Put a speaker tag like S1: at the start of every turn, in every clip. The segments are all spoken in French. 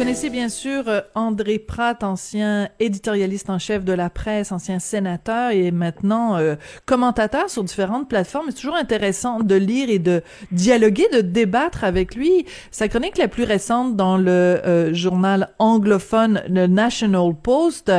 S1: Connaissez bien sûr euh, André Pratt, ancien éditorialiste en chef de la presse, ancien sénateur et maintenant euh, commentateur sur différentes plateformes. C'est toujours intéressant de lire et de dialoguer, de débattre avec lui. Sa chronique la plus récente dans le euh, journal anglophone le National Post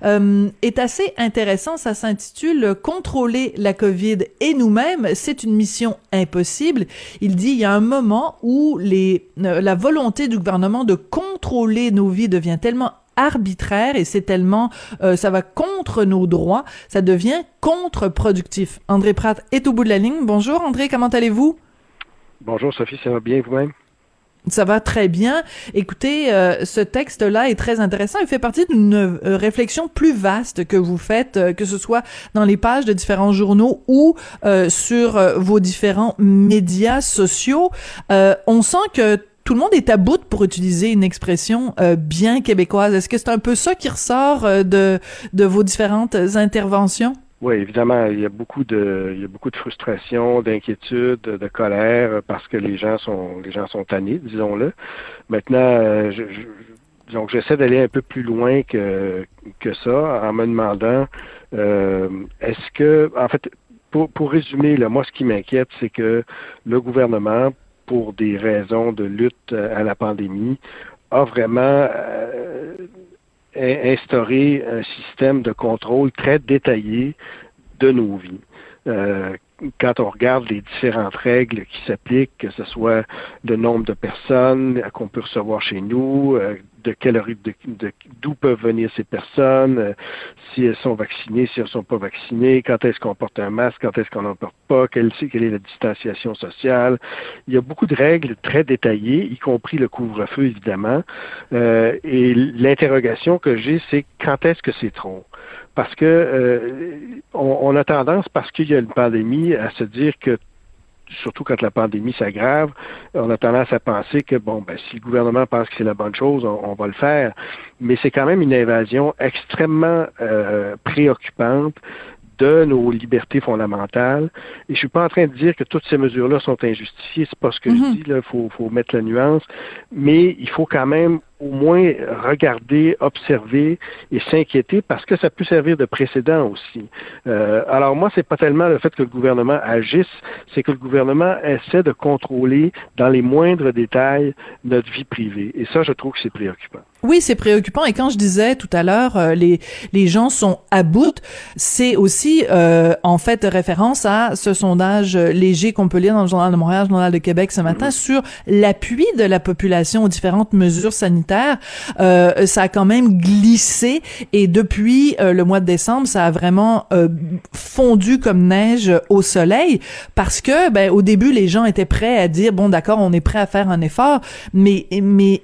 S1: est assez intéressant. Ça s'intitule Contrôler la COVID et nous-mêmes, c'est une mission impossible. Il dit il y a un moment où euh, la volonté du gouvernement de contrôler nos vies devient tellement arbitraire et c'est tellement euh, ça va contre nos droits, ça devient contre-productif. André Pratt est au bout de la ligne. Bonjour André, comment allez-vous?
S2: Bonjour Sophie, ça va bien vous-même?
S1: Ça va très bien. Écoutez, euh, ce texte-là est très intéressant. Il fait partie d'une euh, réflexion plus vaste que vous faites, euh, que ce soit dans les pages de différents journaux ou sur vos différents médias sociaux. on sent que tout le monde est à bout pour utiliser une expression bien québécoise. Est-ce que c'est un peu ça qui ressort de, de vos différentes interventions?
S2: Oui, évidemment, il y a beaucoup de, il y a beaucoup de frustration, d'inquiétude, de colère parce que les gens sont, les gens sont tannés, disons-le. Maintenant, euh, donc j'essaie d'aller un peu plus loin que ça en me demandant, euh, est-ce que, en fait, pour, pour résumer, moi, ce qui m'inquiète, c'est que le gouvernement, pour des raisons de lutte à la pandémie, a vraiment euh, instaurer un système de contrôle très détaillé de nos vies. Euh, quand on regarde les différentes règles qui s'appliquent, que ce soit le nombre de personnes qu'on peut recevoir chez nous, euh, de d'où peuvent venir ces personnes, euh, si elles sont vaccinées, si elles ne sont pas vaccinées, quand est-ce qu'on porte un masque, quand est-ce qu'on n'en porte pas, quelle, quelle est la distanciation sociale. Il y a beaucoup de règles très détaillées, y compris le couvre-feu évidemment. Euh, et l'interrogation que j'ai, c'est quand est-ce que c'est trop? parce que euh, on, a tendance, parce qu'il y a une pandémie, à se dire que surtout quand la pandémie s'aggrave, on a tendance à penser que bon, ben, si le gouvernement pense que c'est la bonne chose, on, va le faire. Mais c'est quand même une invasion extrêmement euh, préoccupante de nos libertés fondamentales. Et je suis pas en train de dire que toutes ces mesures-là sont injustifiées, c'est pas ce que je mm-hmm. dis, faut, faut mettre la nuance, mais il faut quand même au moins regarder, observer et s'inquiéter parce que ça peut servir de précédent aussi. Euh, alors moi, c'est pas tellement le fait que le gouvernement agisse, c'est que le gouvernement essaie de contrôler dans les moindres détails notre vie privée. Et ça, je trouve que c'est préoccupant.
S1: Oui, c'est préoccupant. Et quand je disais tout à l'heure, euh, les les gens sont à bout, c'est aussi euh, en fait référence à ce sondage léger qu'on peut lire dans le journal de Montréal, le journal de Québec ce matin, sur l'appui de la population aux différentes mesures sanitaires euh, ça a quand même glissé. Et depuis euh, le mois de décembre, ça a vraiment euh, fondu comme neige au soleil. Parce que ben au début les gens étaient prêts à dire bon d'accord, on est prêt à faire un effort, mais mais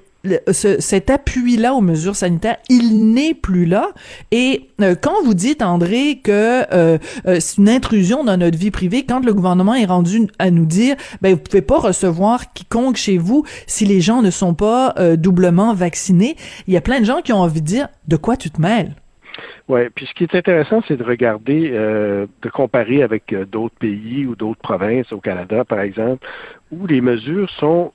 S1: cet appui-là aux mesures sanitaires, il n'est plus là. Et euh, quand vous dites, André, que euh, euh, c'est une intrusion dans notre vie privée, quand le gouvernement est rendu à nous dire, ben vous pouvez pas recevoir quiconque chez vous si les gens ne sont pas doublement vaccinés, il y a plein de gens qui ont envie de dire, de quoi tu te mêles?
S2: Oui, puis ce qui est intéressant, c'est de regarder, de comparer avec d'autres pays ou d'autres provinces, au Canada par exemple, où les mesures sont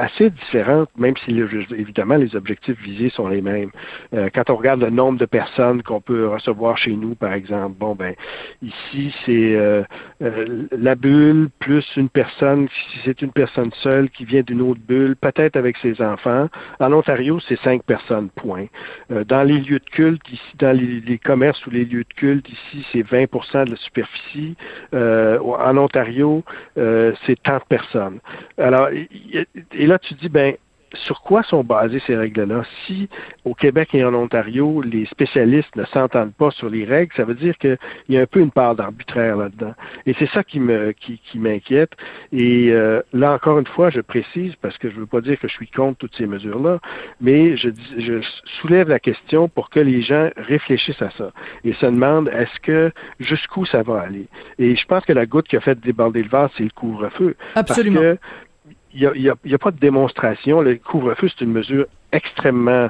S2: assez différentes, même si évidemment les objectifs visés sont les mêmes. Euh, quand on regarde le nombre de personnes qu'on peut recevoir chez nous, par exemple, bon ben ici c'est euh, euh, la bulle plus une personne, si c'est une personne seule qui vient d'une autre bulle, peut-être avec ses enfants. En Ontario, c'est cinq personnes, point. dans les lieux de culte, ici, dans les, commerces ou les lieux de culte, ici c'est 20% de la superficie. en Ontario, c'est tant de personnes. Alors, et là, tu dis, ben, sur quoi sont basées ces règles-là? Si au Québec et en Ontario, les spécialistes ne s'entendent pas sur les règles, ça veut dire qu'il y a un peu une part d'arbitraire là-dedans. Et c'est ça qui me qui, m'inquiète. Et euh, là encore une fois, je précise parce que je ne veux pas dire que je suis contre toutes ces mesures-là, mais je, je soulève la question pour que les gens réfléchissent à ça et se demandent est-ce que jusqu'où ça va aller? Et je pense que la goutte qui a fait déborder le vase, c'est le couvre-feu.
S1: Absolument.
S2: Parce que il n'y a, a, pas de démonstration. Le couvre-feu, c'est une mesure extrêmement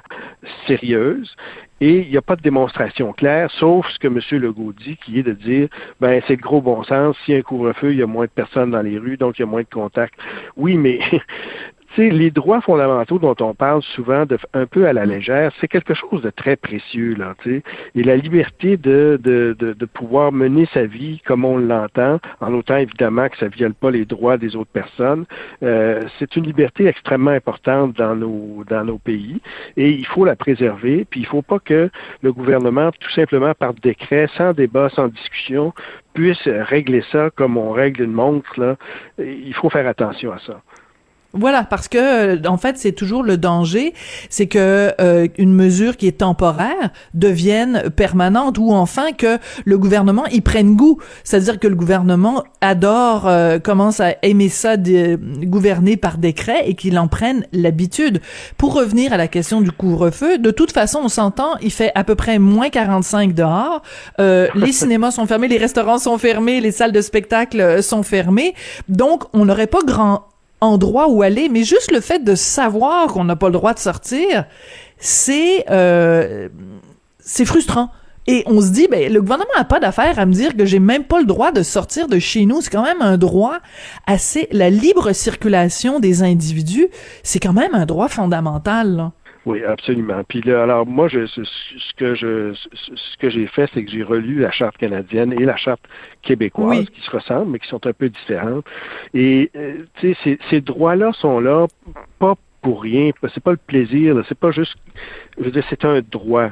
S2: sérieuse et il n'y a pas de démonstration claire, sauf ce que M. Legault dit, qui est de dire, ben c'est le gros bon sens, s'il y a un couvre-feu, il y a moins de personnes dans les rues, donc il y a moins de contacts. Oui, mais sais, les droits fondamentaux dont on parle souvent de, un peu à la légère, c'est quelque chose de très précieux, là, tu sais. Et la liberté de, de, de, de, pouvoir mener sa vie comme on l'entend, en autant évidemment que ça ne viole pas les droits des autres personnes, euh, c'est une liberté extrêmement importante dans nos, dans nos pays et il faut la préserver. Puis il ne faut pas que le gouvernement, tout simplement par décret, sans débat, sans discussion, puisse régler ça comme on règle une montre. Là. Il faut faire attention à ça.
S1: Voilà, parce que en fait, c'est toujours le danger, c'est que euh, une mesure qui est temporaire devienne permanente ou enfin que le gouvernement y prenne goût. C'est-à-dire que le gouvernement adore, euh, commence à aimer ça, de, gouverner par décret et qu'il en prenne l'habitude. Pour revenir à la question du couvre-feu, de toute façon, on s'entend, il fait à peu près moins 45 dehors. Euh, les cinémas sont fermés, les restaurants sont fermés, les salles de spectacle sont fermées. Donc, on n'aurait pas grand endroit où aller, mais juste le fait de savoir qu'on n'a pas le droit de sortir, c'est euh, c'est frustrant. Et on se dit, ben, le gouvernement n'a pas d'affaire à me dire que j'ai même pas le droit de sortir de chez nous. C'est quand même un droit assez, la libre circulation des individus, c'est quand même un droit fondamental, là.
S2: Oui, absolument. Puis là, alors moi, je, ce, que je, ce que j'ai fait, c'est que j'ai relu la charte canadienne et la charte québécoise, qui se ressemblent, mais qui sont un peu différentes. Et euh, tu sais, ces, ces droits-là sont là pas pour rien. C'est pas le plaisir. C'est pas juste. Je veux dire, c'est un droit.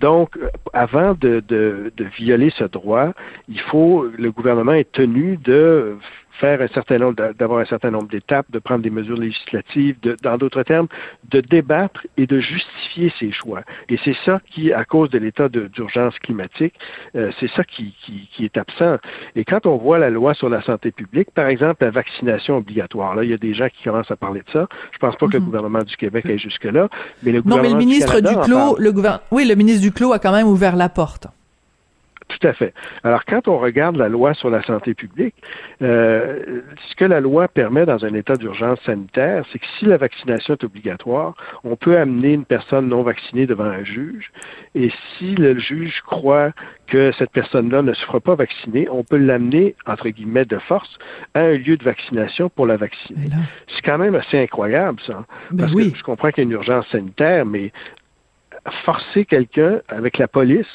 S2: Donc, avant de, de, de, violer ce droit, il faut, le gouvernement est tenu de faire un certain nombre, d'avoir un certain nombre d'étapes, de prendre des mesures législatives, de, dans d'autres termes, de débattre et de justifier ses choix. Et c'est ça qui, à cause de l'état d'urgence climatique, euh, c'est ça qui, qui, qui, est absent. Et quand on voit la loi sur la santé publique, par exemple, la vaccination obligatoire, là, il y a des gens qui commencent à parler de ça. Je pense pas que le mhm. gouvernement du Québec aille jusque-là, mais le gouvernement
S1: Non, mais le ministre du, Clos, le gouvernement, oui, le ministre du Clos a quand même ouvert la porte.
S2: Tout à fait. Alors, quand on regarde la loi sur la santé publique, euh, ce que la loi permet dans un état d'urgence sanitaire, c'est que si la vaccination est obligatoire, on peut amener une personne non vaccinée devant un juge, et si le juge croit que cette personne-là ne se fera pas vacciner, on peut l'amener, entre guillemets, de force à un lieu de vaccination pour la vacciner. C'est quand même assez incroyable, ça.
S1: Ben
S2: parce
S1: oui.
S2: que je comprends qu'il y a une urgence sanitaire, mais forcer quelqu'un avec la police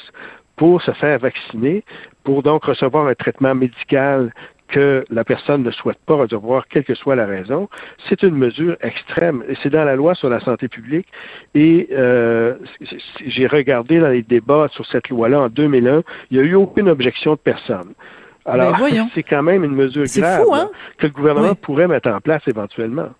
S2: pour se faire vacciner, pour donc recevoir un traitement médical que la personne ne souhaite pas recevoir, quelle que soit la raison, c'est une mesure extrême. Et c'est dans la loi sur la santé publique. Et euh, j'ai regardé dans les débats sur cette loi-là en 2001, il n'y a eu aucune objection de personne. Alors,
S1: ben
S2: c'est quand même une mesure grave
S1: fou, hein?
S2: que le gouvernement pourrait mettre en place éventuellement.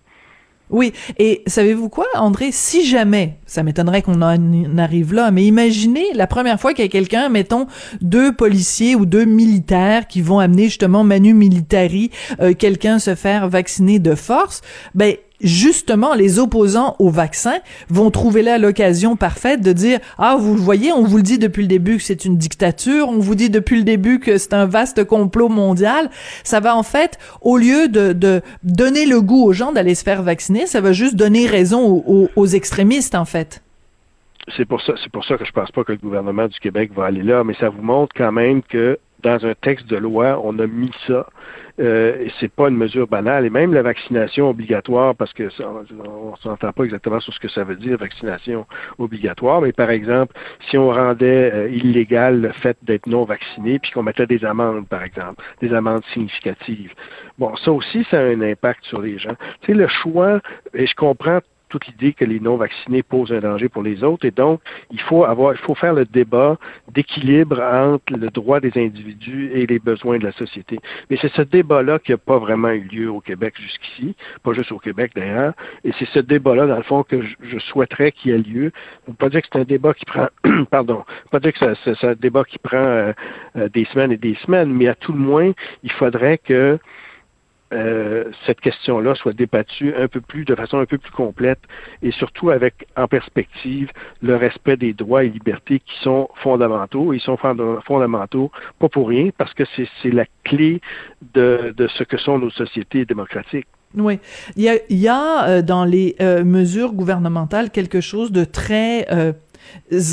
S1: Oui, et savez-vous quoi, André, si jamais, ça m'étonnerait qu'on en arrive là, mais imaginez la première fois qu'il y a quelqu'un, mettons, deux policiers ou deux militaires qui vont amener justement Manu Militari, euh, quelqu'un se faire vacciner de force, ben justement, les opposants au vaccin vont trouver là l'occasion parfaite de dire ah vous voyez, on vous le dit depuis le début que c'est une dictature, on vous dit depuis le début que c'est un vaste complot mondial. Ça va en fait, au lieu de, de donner le goût aux gens d'aller se faire vacciner, ça va juste donner raison aux, aux, extrémistes en fait.
S2: C'est pour ça, c'est pour ça que je pense pas que le gouvernement du Québec va aller là, mais ça vous montre quand même que dans un texte de loi, on a mis ça. Euh, c'est pas une mesure banale. Et même la vaccination obligatoire, parce que ça, on ne s'entend pas exactement sur ce que ça veut dire, vaccination obligatoire, mais par exemple, si on rendait euh, illégal le fait d'être non vacciné, puis qu'on mettait des amendes, par exemple, des amendes significatives. Bon, ça aussi, ça a un impact sur les gens. Tu sais, le choix, et je comprends toute l'idée que les non-vaccinés posent un danger pour les autres. Et donc, il faut avoir, il faut faire le débat d'équilibre entre le droit des individus et les besoins de la société. Mais c'est ce débat-là qui n'a pas vraiment eu lieu au Québec jusqu'ici, pas juste au Québec d'ailleurs. Et c'est ce débat-là, dans le fond, que je, souhaiterais qu'il ait lieu. On peut pas dire que c'est un débat qui prend, pardon, pas dire que c'est un débat qui prend euh, euh, des semaines et des semaines, mais à tout le moins, il faudrait que euh, cette question-là soit débattue un peu plus, de façon un peu plus complète et surtout avec en perspective le respect des droits et libertés qui sont fondamentaux. Ils sont fondamentaux, pas pour rien, parce que c'est la clé de, de ce que sont nos sociétés démocratiques.
S1: Oui, il y a, euh, dans les euh, mesures gouvernementales quelque chose de très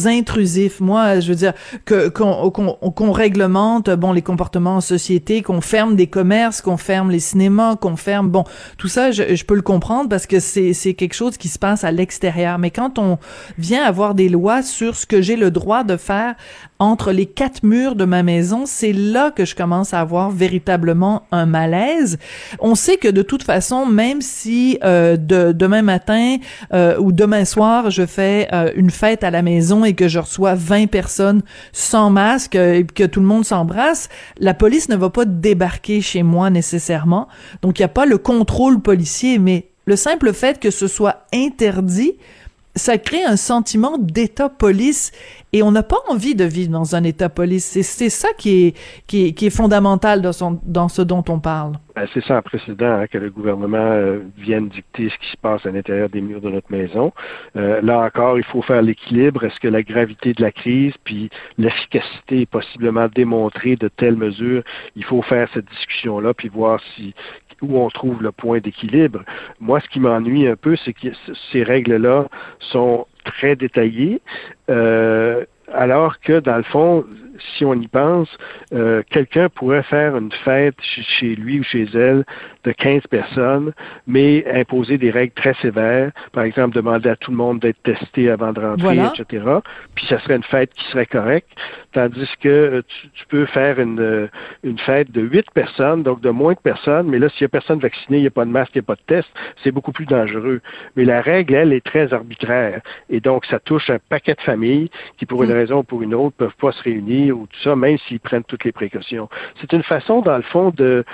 S1: intrusif. Moi, je veux dire que qu'on qu'on réglemente bon les comportements en société, qu'on ferme des commerces, qu'on ferme les cinémas, qu'on ferme bon tout ça, je, je peux le comprendre parce que c'est c'est quelque chose qui se passe à l'extérieur. Mais quand on vient avoir des lois sur ce que j'ai le droit de faire entre les quatre murs de ma maison, c'est là que je commence à avoir véritablement un malaise. On sait que de toute façon, même si euh, de, demain matin euh, ou demain soir, je fais euh, une fête à la maison et que je reçois 20 personnes sans masque et que tout le monde s'embrasse, la police ne va pas débarquer chez moi nécessairement. Donc il n'y a pas le contrôle policier, mais le simple fait que ce soit interdit, ça crée un sentiment d'état-police et on n'a pas envie de vivre dans un état-police. C'est ça qui est, qui est, fondamental dans ce dont on parle.
S2: Ben, c'est sans précédent hein, que le gouvernement euh, vienne dicter ce qui se passe à l'intérieur des murs de notre maison. Euh, là encore, il faut faire l'équilibre. Est-ce que la gravité de la crise puis l'efficacité est possiblement démontrée de telles mesures? Il faut faire cette discussion-là puis voir si où on trouve le point d'équilibre. Moi, ce qui m'ennuie un peu, c'est que ces règles-là sont très détaillées, euh, alors que, dans le fond, si on y pense, euh, quelqu'un pourrait faire une fête chez lui ou chez elle de 15 personnes, mais imposer des règles très sévères. Par exemple, demander à tout le monde d'être testé avant de rentrer, etc. Puis ça serait une fête qui serait correcte. Tandis que euh, tu, peux faire une, euh, une fête de 8 personnes, donc de moins de personnes, mais là, s'il n'y a personne vacciné, il n'y a pas de masque, il n'y a pas de test, c'est beaucoup plus dangereux. Mais la règle, elle, est très arbitraire. Et donc, ça touche un paquet de familles qui, pour une hmm. raison ou pour une autre, peuvent pas se réunir ou tout ça, même s'ils prennent toutes les précautions. C'est une façon, dans le fond, de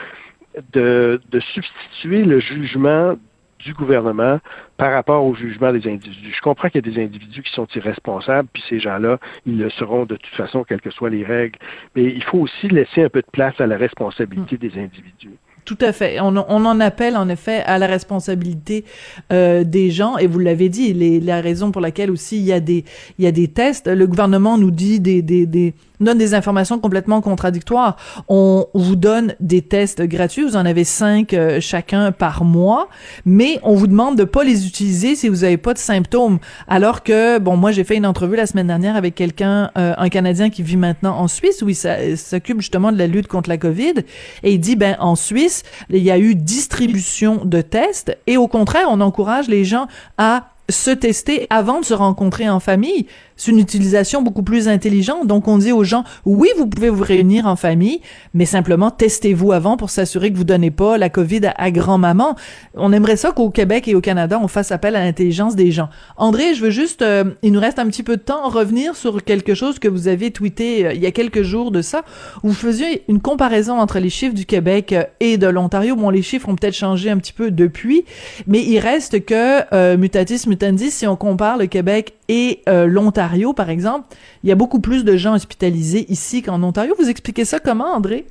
S2: de, substituer le jugement du gouvernement par rapport au jugement des individus. Je comprends qu'il y a des individus qui sont irresponsables, puis ces gens-là, ils le seront de toute façon, quelles que soient les règles. Mais il faut aussi laisser un peu de place à la responsabilité hmm. des individus.
S1: Tout à fait. On, en appelle en effet à la responsabilité euh, des gens et vous l'avez dit, la raison pour laquelle aussi il y a des il y a des tests. Le gouvernement nous dit des des, donne des informations complètement contradictoires. On vous donne des tests gratuits, vous en avez cinq euh, chacun par mois, mais on vous demande de pas les utiliser si vous avez pas de symptômes. Alors que bon, moi j'ai fait une entrevue la semaine dernière avec quelqu'un, euh, un Canadien qui vit maintenant en Suisse où il s'occupe justement de la lutte contre la COVID et il dit ben en Suisse il y a eu distribution de tests et au contraire, on encourage les gens à se tester avant de se rencontrer en famille c'est une utilisation beaucoup plus intelligente. Donc, on dit aux gens, oui, vous pouvez vous réunir en famille, mais simplement testez-vous avant pour s'assurer que vous donnez pas la COVID à, grand-maman. On aimerait ça qu'au Québec et au Canada, on fasse appel à l'intelligence des gens. André, je veux juste, euh, il nous reste un petit peu de temps, revenir sur quelque chose que vous avez tweeté euh, il y a quelques jours de ça, vous faisiez une comparaison entre les chiffres du Québec euh, et de l'Ontario. Bon, les chiffres ont peut-être changé un petit peu depuis, mais il reste que, mutatis si on compare le Québec et l'Ontario, par exemple, il y a beaucoup plus de gens hospitalisés ici qu'en Ontario. Vous expliquez ça comment, André?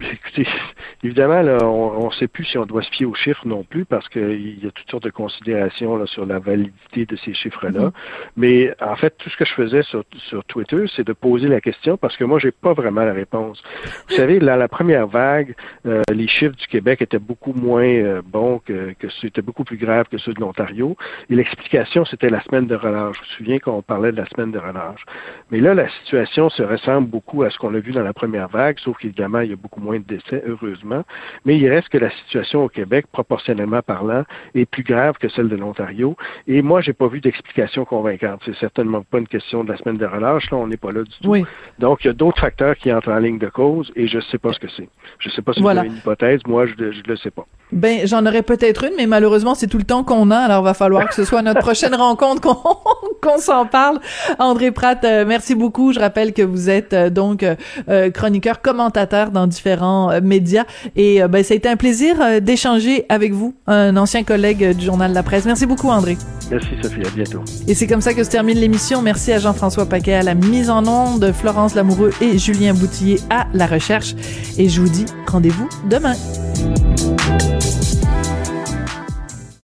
S2: Écoutez, évidemment, là, on ne sait plus si on doit se fier aux chiffres non plus parce qu'il y a toutes sortes de considérations là, sur la validité de ces chiffres-là. Mm-hmm. Mais en fait, tout ce que je faisais sur, sur Twitter, c'est de poser la question parce que moi, j'ai pas vraiment la réponse. Vous savez, dans la première vague, euh, les chiffres du Québec étaient beaucoup moins euh, bons que, que c'était beaucoup plus grave que ceux de l'Ontario. Et l'explication, c'était la semaine de relâche. Je me souviens qu'on parlait de la semaine de relâche. Mais là, la situation se ressemble beaucoup à ce qu'on a vu dans la première vague, sauf qu'évidemment, il y a beaucoup moins de décès, heureusement. Mais il reste que la situation au Québec, proportionnellement parlant, est plus grave que celle de l'Ontario. Et moi, j'ai pas vu d'explication convaincante. C'est certainement pas une question de la semaine de relâche. Là, on n'est pas là du tout. Donc, il y a d'autres facteurs qui entrent en ligne de cause et je sais pas ce que c'est. Je sais pas si voilà. une hypothèse. Moi, je, ne le sais pas.
S1: Ben, j'en aurais peut-être une, mais malheureusement, c'est tout le temps qu'on a. Alors, va falloir que ce soit notre prochaine rencontre qu'on s'en parle. André Pratt, euh, merci beaucoup. Je rappelle que vous êtes euh, donc euh, chroniqueur, commentateur dans différents médias. Et ben, ça a été un plaisir d'échanger avec vous, un ancien collègue du journal La Presse. Merci beaucoup, André.
S2: Merci, Sophie. À bientôt.
S1: Et c'est comme ça que se termine l'émission. Merci à Jean-François Paquet à la mise en onde, Florence Lamoureux et Julien Boutillier à la recherche. Et je vous dis rendez-vous demain. Thank you.